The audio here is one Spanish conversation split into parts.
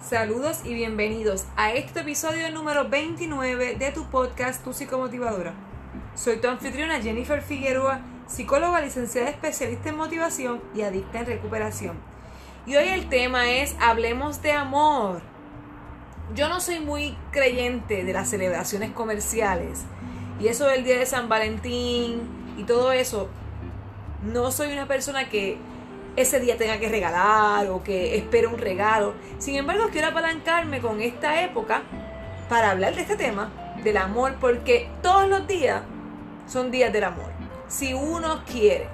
Saludos y bienvenidos a este episodio número 29 de tu podcast Tu Psicomotivadora. Soy tu anfitriona Jennifer Figueroa, psicóloga licenciada especialista en motivación y adicta en recuperación. Y hoy el tema es Hablemos de amor. Yo no soy muy creyente de las celebraciones comerciales y eso del día de San Valentín y todo eso. No soy una persona que ese día tenga que regalar o que espere un regalo. Sin embargo, quiero apalancarme con esta época para hablar de este tema, del amor, porque todos los días son días del amor, si uno quiere.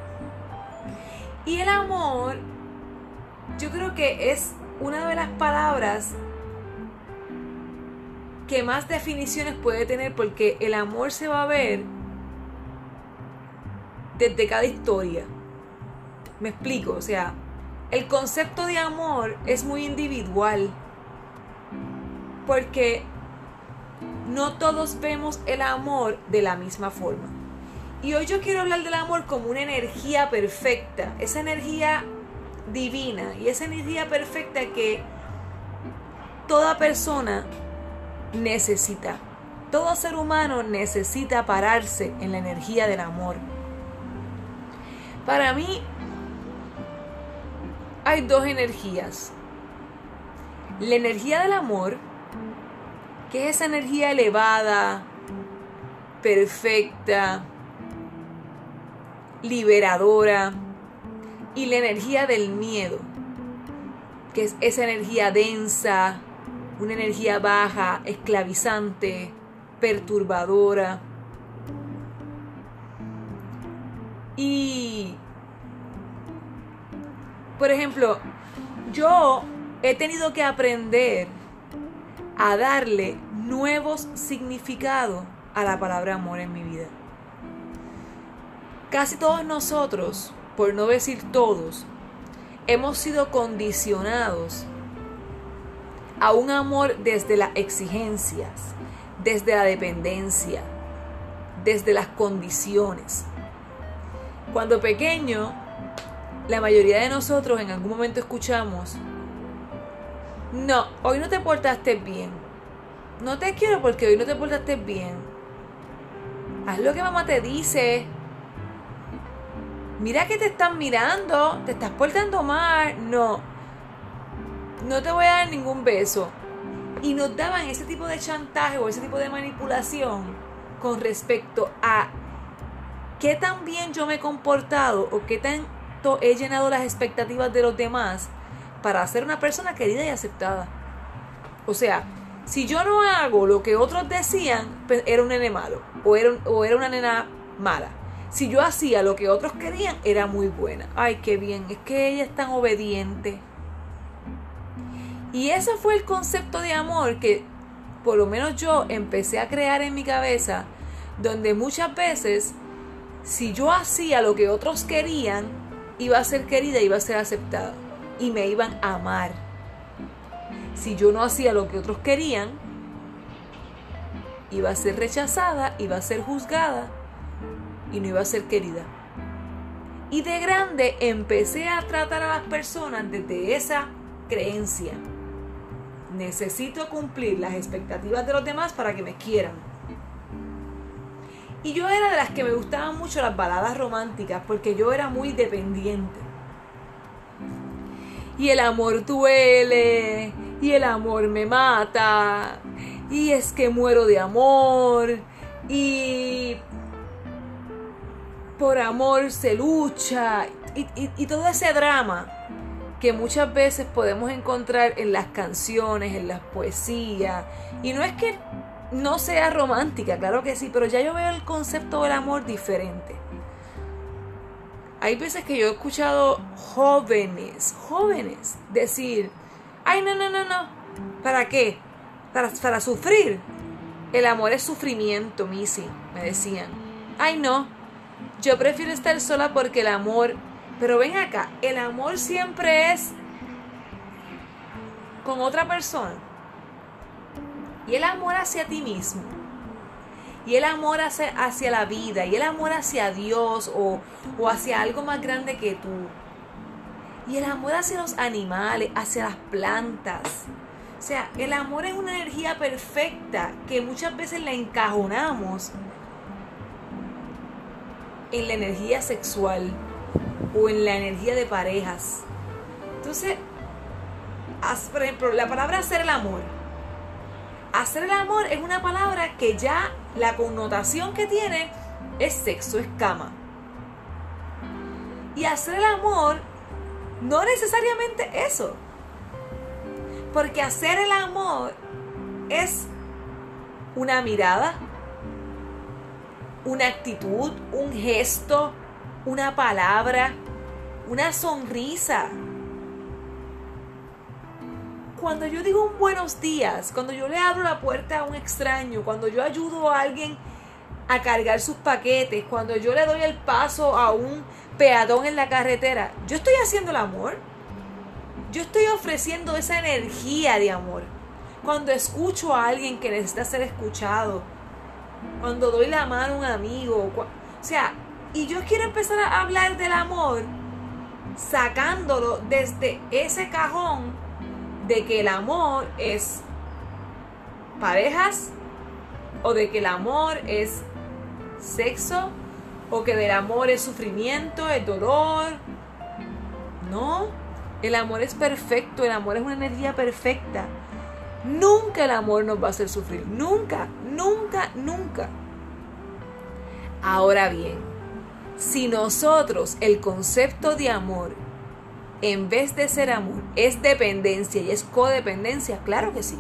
Y el amor, yo creo que es una de las palabras que más definiciones puede tener porque el amor se va a ver desde cada historia. Me explico, o sea, el concepto de amor es muy individual porque no todos vemos el amor de la misma forma. Y hoy yo quiero hablar del amor como una energía perfecta, esa energía divina y esa energía perfecta que toda persona necesita. Todo ser humano necesita pararse en la energía del amor. Para mí, hay dos energías. La energía del amor, que es esa energía elevada, perfecta, liberadora, y la energía del miedo, que es esa energía densa, una energía baja, esclavizante, perturbadora. Y por ejemplo, yo he tenido que aprender a darle nuevos significados a la palabra amor en mi vida. Casi todos nosotros, por no decir todos, hemos sido condicionados a un amor desde las exigencias, desde la dependencia, desde las condiciones. Cuando pequeño la mayoría de nosotros en algún momento escuchamos, no, hoy no te portaste bien. No te quiero porque hoy no te portaste bien. Haz lo que mamá te dice. Mira que te están mirando, te estás portando mal. No, no te voy a dar ningún beso. Y nos daban ese tipo de chantaje o ese tipo de manipulación con respecto a qué tan bien yo me he comportado o qué tan he llenado las expectativas de los demás para ser una persona querida y aceptada. O sea, si yo no hago lo que otros decían, pues era un nene malo o era, o era una nena mala. Si yo hacía lo que otros querían, era muy buena. Ay, qué bien, es que ella es tan obediente. Y ese fue el concepto de amor que por lo menos yo empecé a crear en mi cabeza, donde muchas veces, si yo hacía lo que otros querían, iba a ser querida, iba a ser aceptada y me iban a amar. Si yo no hacía lo que otros querían, iba a ser rechazada, iba a ser juzgada y no iba a ser querida. Y de grande empecé a tratar a las personas desde esa creencia. Necesito cumplir las expectativas de los demás para que me quieran. Y yo era de las que me gustaban mucho las baladas románticas porque yo era muy dependiente. Y el amor duele, y el amor me mata, y es que muero de amor, y por amor se lucha, y, y todo ese drama que muchas veces podemos encontrar en las canciones, en las poesías. Y no es que no sea romántica, claro que sí, pero ya yo veo el concepto del amor diferente. Hay veces que yo he escuchado jóvenes, jóvenes, decir, ay, no, no, no, no, ¿para qué? Para, para sufrir. El amor es sufrimiento, Missy, me decían. Ay, no, yo prefiero estar sola porque el amor, pero ven acá, el amor siempre es con otra persona y el amor hacia ti mismo, y el amor hacia, hacia la vida, y el amor hacia Dios o, o hacia algo más grande que tú, y el amor hacia los animales, hacia las plantas. O sea, el amor es una energía perfecta que muchas veces la encajonamos en la energía sexual o en la energía de parejas. Entonces, por ejemplo, la palabra hacer el amor. Hacer el amor es una palabra que ya la connotación que tiene es sexo, es cama. Y hacer el amor no necesariamente eso. Porque hacer el amor es una mirada, una actitud, un gesto, una palabra, una sonrisa. Cuando yo digo un buenos días, cuando yo le abro la puerta a un extraño, cuando yo ayudo a alguien a cargar sus paquetes, cuando yo le doy el paso a un peatón en la carretera, yo estoy haciendo el amor. Yo estoy ofreciendo esa energía de amor. Cuando escucho a alguien que necesita ser escuchado, cuando doy la mano a un amigo, o sea, y yo quiero empezar a hablar del amor sacándolo desde ese cajón de que el amor es parejas o de que el amor es sexo o que del amor es sufrimiento, es dolor. No, el amor es perfecto, el amor es una energía perfecta. Nunca el amor nos va a hacer sufrir, nunca, nunca, nunca. Ahora bien, si nosotros el concepto de amor, en vez de ser amor, es dependencia y es codependencia, claro que sí.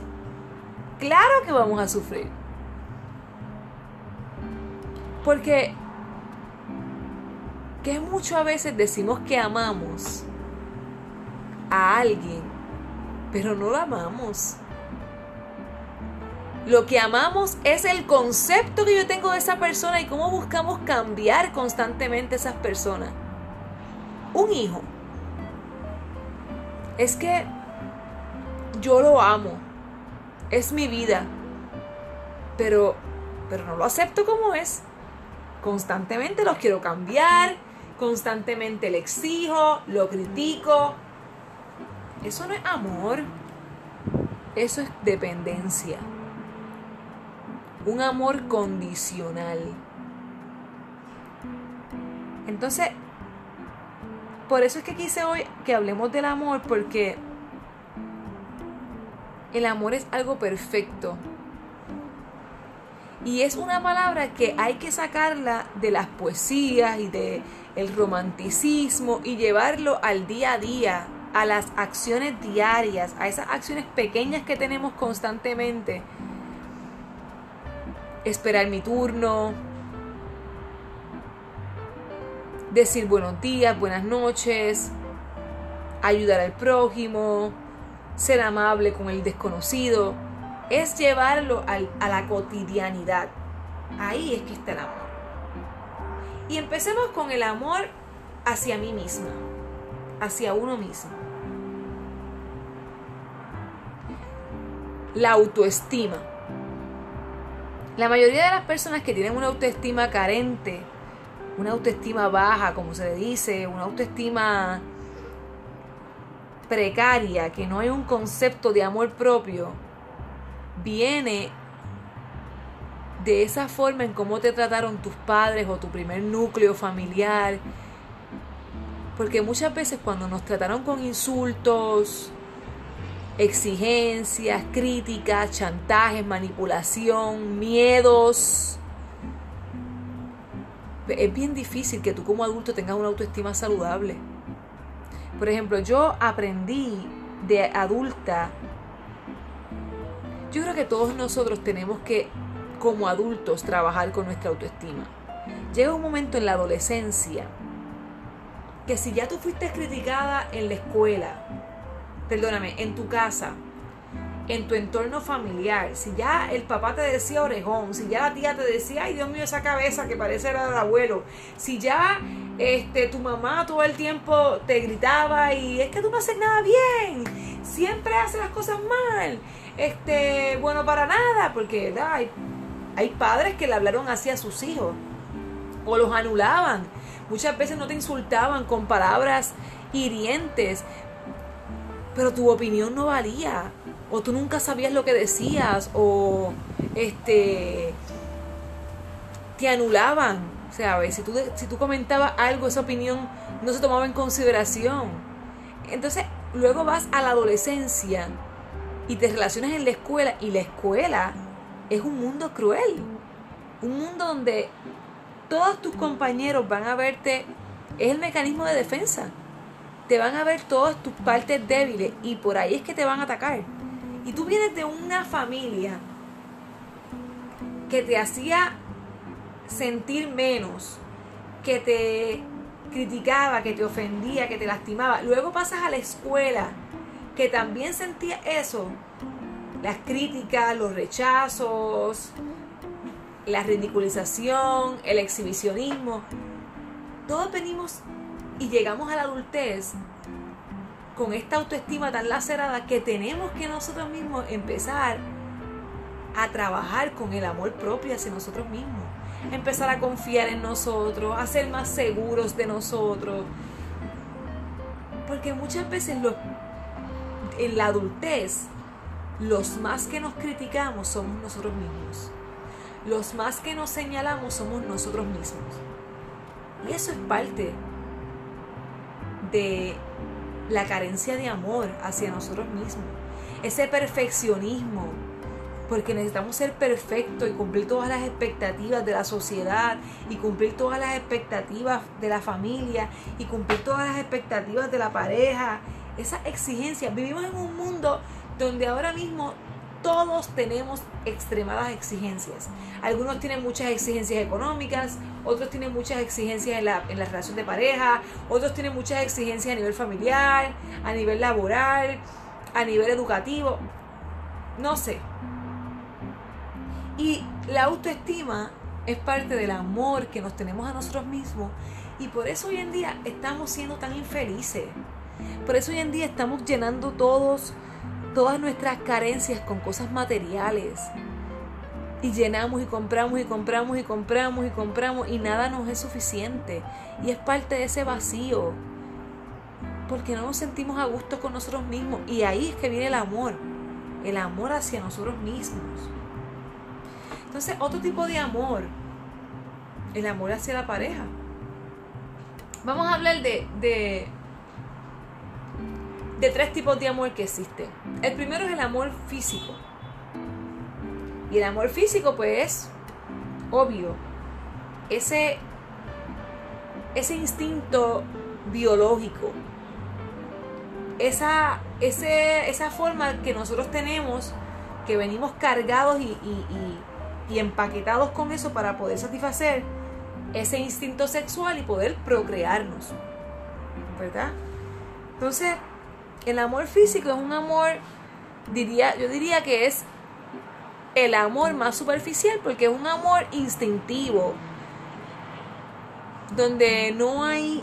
Claro que vamos a sufrir. Porque que mucho a veces decimos que amamos a alguien, pero no lo amamos. Lo que amamos es el concepto que yo tengo de esa persona y cómo buscamos cambiar constantemente esas personas. Un hijo. Es que yo lo amo. Es mi vida. Pero pero no lo acepto como es. Constantemente los quiero cambiar, constantemente le exijo, lo critico. Eso no es amor. Eso es dependencia un amor condicional. Entonces, por eso es que quise hoy que hablemos del amor, porque el amor es algo perfecto. Y es una palabra que hay que sacarla de las poesías y de el romanticismo y llevarlo al día a día, a las acciones diarias, a esas acciones pequeñas que tenemos constantemente esperar mi turno, decir buenos días, buenas noches, ayudar al prójimo, ser amable con el desconocido, es llevarlo a la cotidianidad. Ahí es que está el amor. Y empecemos con el amor hacia mí misma, hacia uno mismo. La autoestima. La mayoría de las personas que tienen una autoestima carente, una autoestima baja, como se le dice, una autoestima precaria, que no hay un concepto de amor propio, viene de esa forma en cómo te trataron tus padres o tu primer núcleo familiar. Porque muchas veces cuando nos trataron con insultos, exigencias, críticas, chantajes, manipulación, miedos. Es bien difícil que tú como adulto tengas una autoestima saludable. Por ejemplo, yo aprendí de adulta, yo creo que todos nosotros tenemos que, como adultos, trabajar con nuestra autoestima. Llega un momento en la adolescencia que si ya tú fuiste criticada en la escuela, perdóname, en tu casa, en tu entorno familiar, si ya el papá te decía orejón, si ya la tía te decía, ay Dios mío, esa cabeza que parece la del abuelo, si ya este, tu mamá todo el tiempo te gritaba y es que tú no haces nada bien, siempre haces las cosas mal, este, bueno para nada, porque hay, hay padres que le hablaron así a sus hijos o los anulaban. Muchas veces no te insultaban con palabras hirientes, pero tu opinión no valía. O tú nunca sabías lo que decías, o este te anulaban. Sea, si tú, si tú comentabas algo, esa opinión no se tomaba en consideración. Entonces, luego vas a la adolescencia y te relacionas en la escuela y la escuela es un mundo cruel. Un mundo donde todos tus compañeros van a verte, es el mecanismo de defensa. Te van a ver todas tus partes débiles y por ahí es que te van a atacar. Y tú vienes de una familia que te hacía sentir menos, que te criticaba, que te ofendía, que te lastimaba. Luego pasas a la escuela, que también sentía eso. Las críticas, los rechazos, la ridiculización, el exhibicionismo. Todos venimos y llegamos a la adultez con esta autoestima tan lacerada que tenemos que nosotros mismos empezar a trabajar con el amor propio hacia nosotros mismos. Empezar a confiar en nosotros, a ser más seguros de nosotros. Porque muchas veces en la adultez, los más que nos criticamos somos nosotros mismos. Los más que nos señalamos somos nosotros mismos. Y eso es parte de la carencia de amor hacia nosotros mismos. Ese perfeccionismo porque necesitamos ser perfectos y cumplir todas las expectativas de la sociedad y cumplir todas las expectativas de la familia y cumplir todas las expectativas de la pareja. Esas exigencias. Vivimos en un mundo donde ahora mismo todos tenemos extremadas exigencias. Algunos tienen muchas exigencias económicas, otros tienen muchas exigencias en la, en la relación de pareja, otros tienen muchas exigencias a nivel familiar, a nivel laboral, a nivel educativo. No sé, y la autoestima es parte del amor que nos tenemos a nosotros mismos y por eso hoy en día estamos siendo tan infelices. Por eso hoy en día estamos llenando todos todas nuestras carencias con cosas materiales. Y llenamos y compramos y compramos y compramos y compramos y nada nos es suficiente. Y es parte de ese vacío. Porque no nos sentimos a gusto con nosotros mismos. Y ahí es que viene el amor. El amor hacia nosotros mismos. Entonces, otro tipo de amor, el amor hacia la pareja. Vamos a hablar de, de, de tres tipos de amor que existen. El primero es el amor físico. Y el amor físico, pues, es obvio. Ese, ese instinto biológico. Esa, esa forma que nosotros tenemos, que venimos cargados y y empaquetados con eso para poder satisfacer ese instinto sexual y poder procrearnos. ¿Verdad? Entonces, el amor físico es un amor, diría, yo diría que es el amor más superficial porque es un amor instintivo, donde no hay,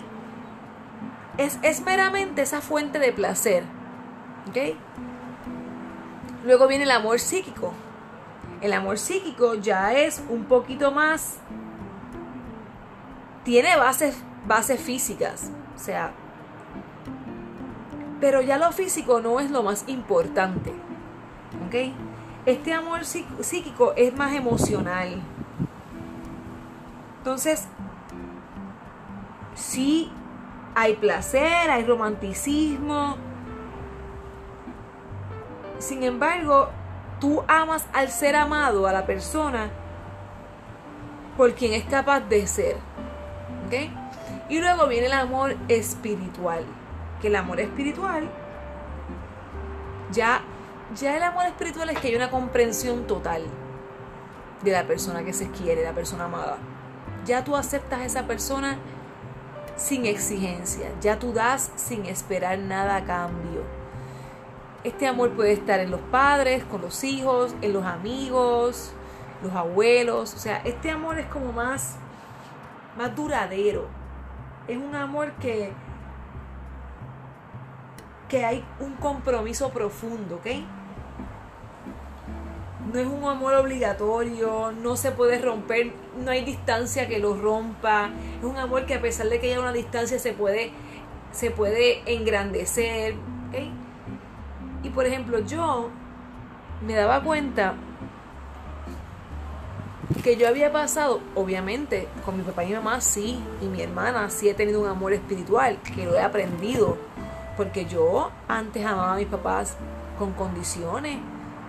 es, meramente esa fuente de placer. ¿Ok? Luego viene el amor psíquico, el amor psíquico ya es un poquito más... Tiene bases, bases físicas, o sea... Pero ya lo físico no es lo más importante. ¿Ok? Este amor psíquico es más emocional. Entonces, sí hay placer, hay romanticismo. Sin embargo, tú amas al ser amado, a la persona, por quien es capaz de ser. ¿Ok? Y luego viene el amor espiritual. Que el amor espiritual, ya, ya el amor espiritual es que hay una comprensión total de la persona que se quiere, la persona amada. Ya tú aceptas a esa persona sin exigencia, ya tú das sin esperar nada a cambio este amor puede estar en los padres, con los hijos, en los amigos, los abuelos. O sea, este amor es como más, más duradero. Es un amor que, que hay un compromiso profundo, ¿ok? No es un amor obligatorio, no se puede romper, no hay distancia que lo rompa. Es un amor que a pesar de que haya una distancia se puede, se puede engrandecer. Y por ejemplo, yo me daba cuenta que yo había pasado, obviamente, con mi papá y mi mamá sí, y mi hermana sí he tenido un amor espiritual, que lo he aprendido, porque yo antes amaba a mis papás con condiciones,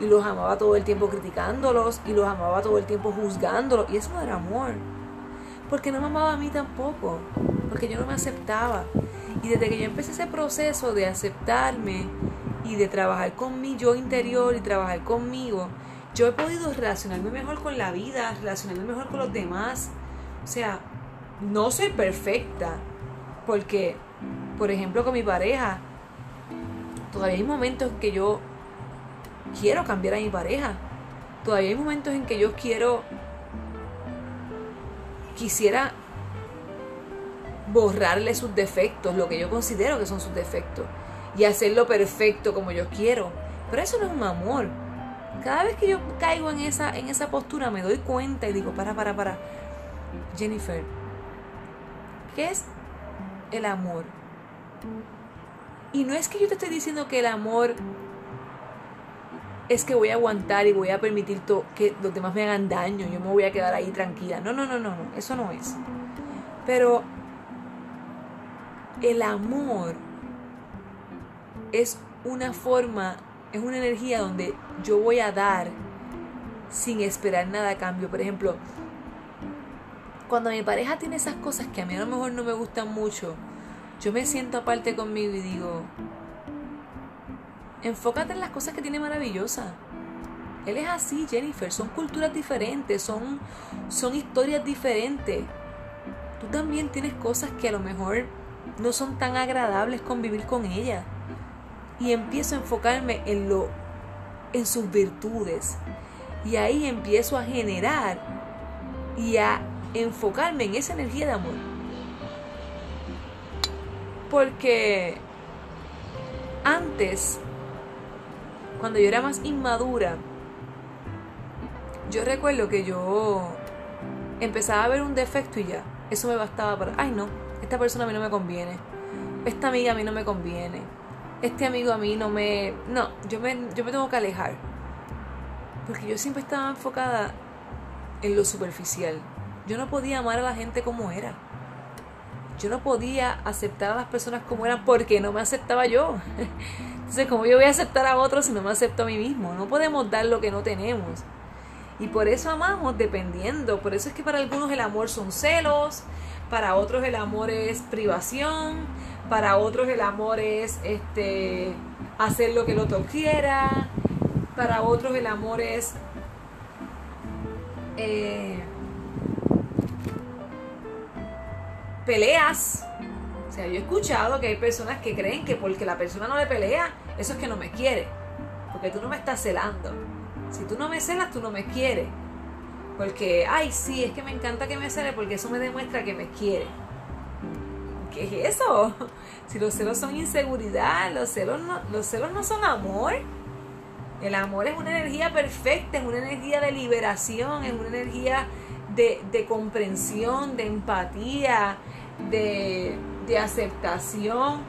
y los amaba todo el tiempo criticándolos, y los amaba todo el tiempo juzgándolos, y eso no era amor, porque no me amaba a mí tampoco, porque yo no me aceptaba. Y desde que yo empecé ese proceso de aceptarme y de trabajar con mi yo interior y trabajar conmigo, yo he podido relacionarme mejor con la vida, relacionarme mejor con los demás. O sea, no soy perfecta, porque, por ejemplo, con mi pareja, todavía hay momentos en que yo quiero cambiar a mi pareja. Todavía hay momentos en que yo quiero, quisiera borrarle sus defectos, lo que yo considero que son sus defectos, y hacerlo perfecto como yo quiero. Pero eso no es un amor. Cada vez que yo caigo en esa, en esa postura me doy cuenta y digo, para, para, para. Jennifer, ¿qué es el amor? Y no es que yo te esté diciendo que el amor es que voy a aguantar y voy a permitir que los demás me hagan daño, yo me voy a quedar ahí tranquila. No, no, no, no, no, eso no es. Pero el amor es una forma, es una energía donde yo voy a dar sin esperar nada a cambio. Por ejemplo, cuando mi pareja tiene esas cosas que a mí a lo mejor no me gustan mucho, yo me siento aparte conmigo y digo, enfócate en las cosas que tiene maravillosas. Él es así, Jennifer, son culturas diferentes, son, son historias diferentes. Tú también tienes cosas que a lo mejor no son tan agradables convivir con ella. Y empiezo a enfocarme en lo en sus virtudes. Y ahí empiezo a generar y a enfocarme en esa energía de amor. Porque antes, cuando yo era más inmadura, yo recuerdo que yo empezaba a ver un defecto y ya, eso me bastaba para, ay no, esta persona a mí no me conviene, esta amiga a mí no me conviene, este amigo a mí no me... No, yo me, yo me tengo que alejar. Porque yo siempre estaba enfocada en lo superficial. Yo no podía amar a la gente como era. Yo no podía aceptar a las personas como eran porque no me aceptaba yo. Entonces, ¿cómo yo voy a aceptar a otros si no me acepto a mí mismo? No podemos dar lo que no tenemos. Y por eso amamos dependiendo. Por eso es que para algunos el amor son celos, para otros el amor es privación, para otros el amor es este hacer lo que el otro quiera, para otros el amor es eh, peleas. O sea, yo he escuchado que hay personas que creen que porque la persona no le pelea, eso es que no me quiere. Porque tú no me estás celando. Si tú no me celas, tú no me quieres. Porque, ay, sí, es que me encanta que me cele porque eso me demuestra que me quiere. ¿Qué es eso? Si los celos son inseguridad, los celos no, los celos no son amor. El amor es una energía perfecta, es una energía de liberación, es una energía de, de comprensión, de empatía, de, de aceptación.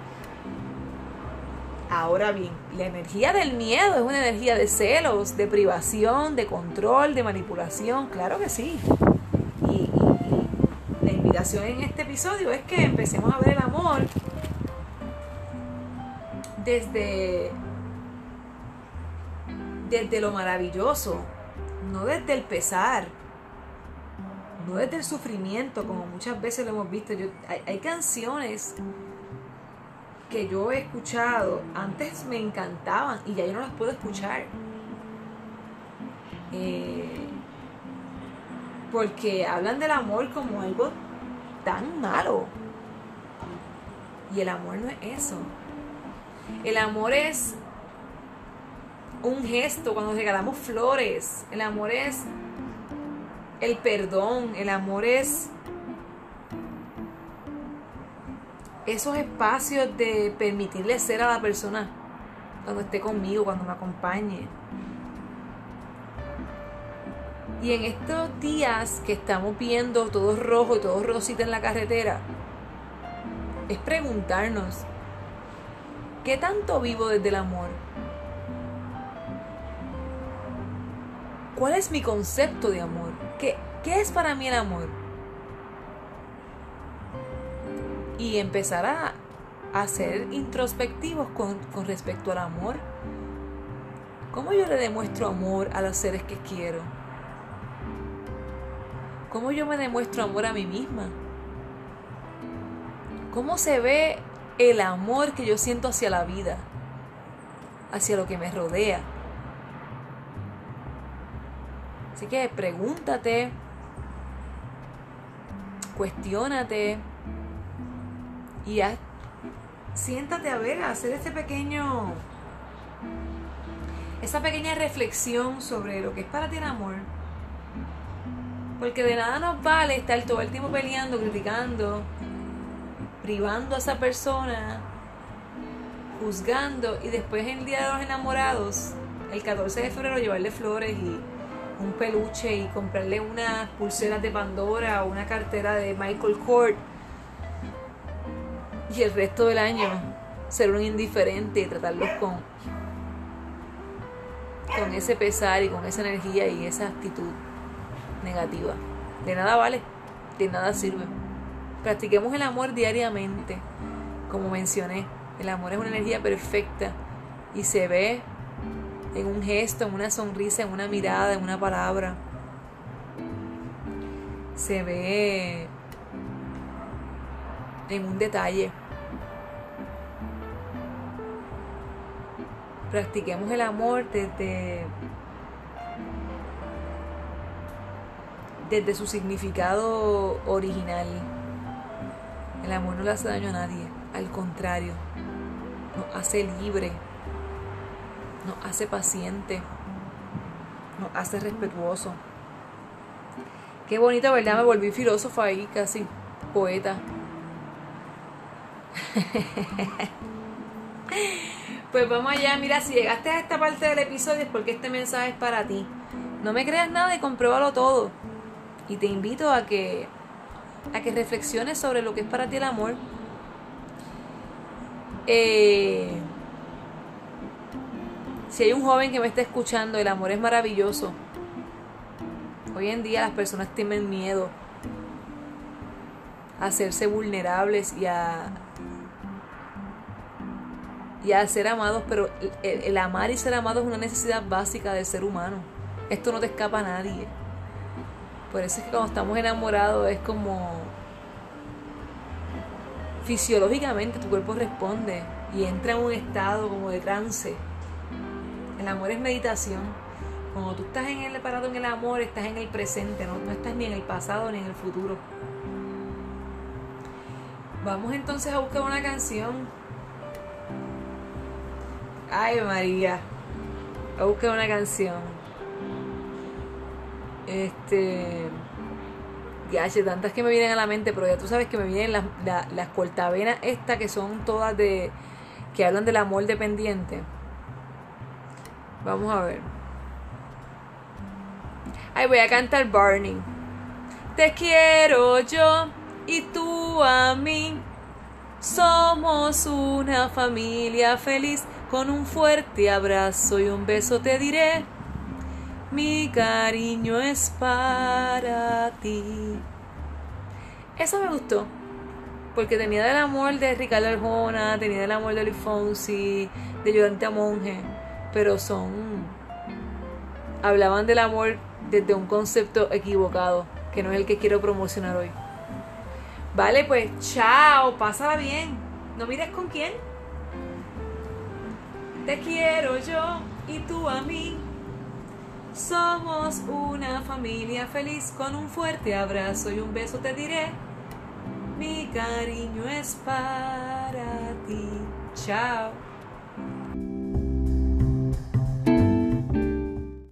Ahora bien, la energía del miedo es una energía de celos, de privación, de control, de manipulación, claro que sí. Y, la invitación en este episodio es que empecemos a ver el amor desde, desde lo maravilloso, no desde el pesar, no desde el sufrimiento, como muchas veces lo hemos visto. hay, hay canciones que yo he escuchado antes me encantaban y ya yo no las puedo escuchar. Eh, porque hablan del amor como algo tan malo. Y el amor no es eso. El amor es un gesto cuando regalamos flores. El amor es el perdón. El amor es esos espacios de permitirle ser a la persona cuando esté conmigo, cuando me acompañe. Y en estos días que estamos viendo todo rojo y todo rosita en la carretera, es preguntarnos, ¿qué tanto vivo desde el amor? ¿Cuál es mi concepto de amor? ¿Qué, es para mí el amor? Y empezar a, a ser introspectivos con, con respecto al amor. ¿Cómo yo le demuestro amor a los seres que quiero? ¿Cómo yo me demuestro amor a mí misma? ¿Cómo se ve el amor que yo siento hacia la vida? Hacia lo que me rodea. Así que pregúntate, cuestiónate y siéntate a ver, a hacer este pequeño, esa pequeña reflexión sobre lo que es para ti el amor. Porque de nada nos vale estar todo el tiempo peleando, criticando, privando a esa persona, juzgando y después el Día de los Enamorados, el 14 de febrero, llevarle flores y un peluche y comprarle unas pulseras de Pandora o una cartera de Michael Kort y el resto del año ser un indiferente y tratarlos con con ese pesar y con esa energía y esa actitud negativa. De nada vale, de nada sirve. Practiquemos el amor diariamente, como mencioné. El amor es una energía perfecta y se ve en un gesto, en una sonrisa, en una mirada, en una palabra. Se ve en un detalle. Practiquemos el amor desde, desde su significado original. El amor no le hace daño a nadie, al contrario, nos hace libre, nos hace paciente, nos hace respetuoso. Qué bonita, ¿verdad? Me volví filósofa ahí, casi poeta. pues vamos allá, mira, si llegaste a esta parte del episodio es porque este mensaje es para ti. No me creas nada y compruébalo todo. Y te invito a que a que reflexiones sobre lo que es para ti el amor. Eh, si hay un joven que me está escuchando, el amor es maravilloso. Hoy en día las personas tienen miedo a hacerse vulnerables y a, y a ser amados, pero el, amar y ser amado es una necesidad básica del ser humano. Esto no te escapa a nadie. Por eso es que cuando estamos enamorados es como fisiológicamente tu cuerpo responde y entra en un estado como de trance. El amor es meditación. Cuando tú estás en el parado en el amor, estás en el presente, no, no estás ni en el pasado ni en el futuro. Vamos entonces a buscar una canción. Ay María. A buscar una canción. Este. Ya, tantas que me vienen a la mente, pero ya tú sabes que me vienen las, las, las cortavenas estas que son todas de. que hablan del amor dependiente. Vamos a ver. Ay, voy a cantar Burning. Te quiero yo y tú a mí. Somos una familia feliz. Con un fuerte abrazo y un beso te diré. Mi cariño es para ti. Eso me gustó. Porque tenía del amor de Ricardo Arjona, tenía del amor de Luis de Yolanda Monge pero son hablaban del amor desde un concepto equivocado, que no es el que quiero promocionar hoy. Vale, pues chao, pásala bien. No mires con quién. Te quiero yo y tú a mí. Somos una familia feliz con un fuerte abrazo y un beso te diré. Mi cariño es para ti. Chao.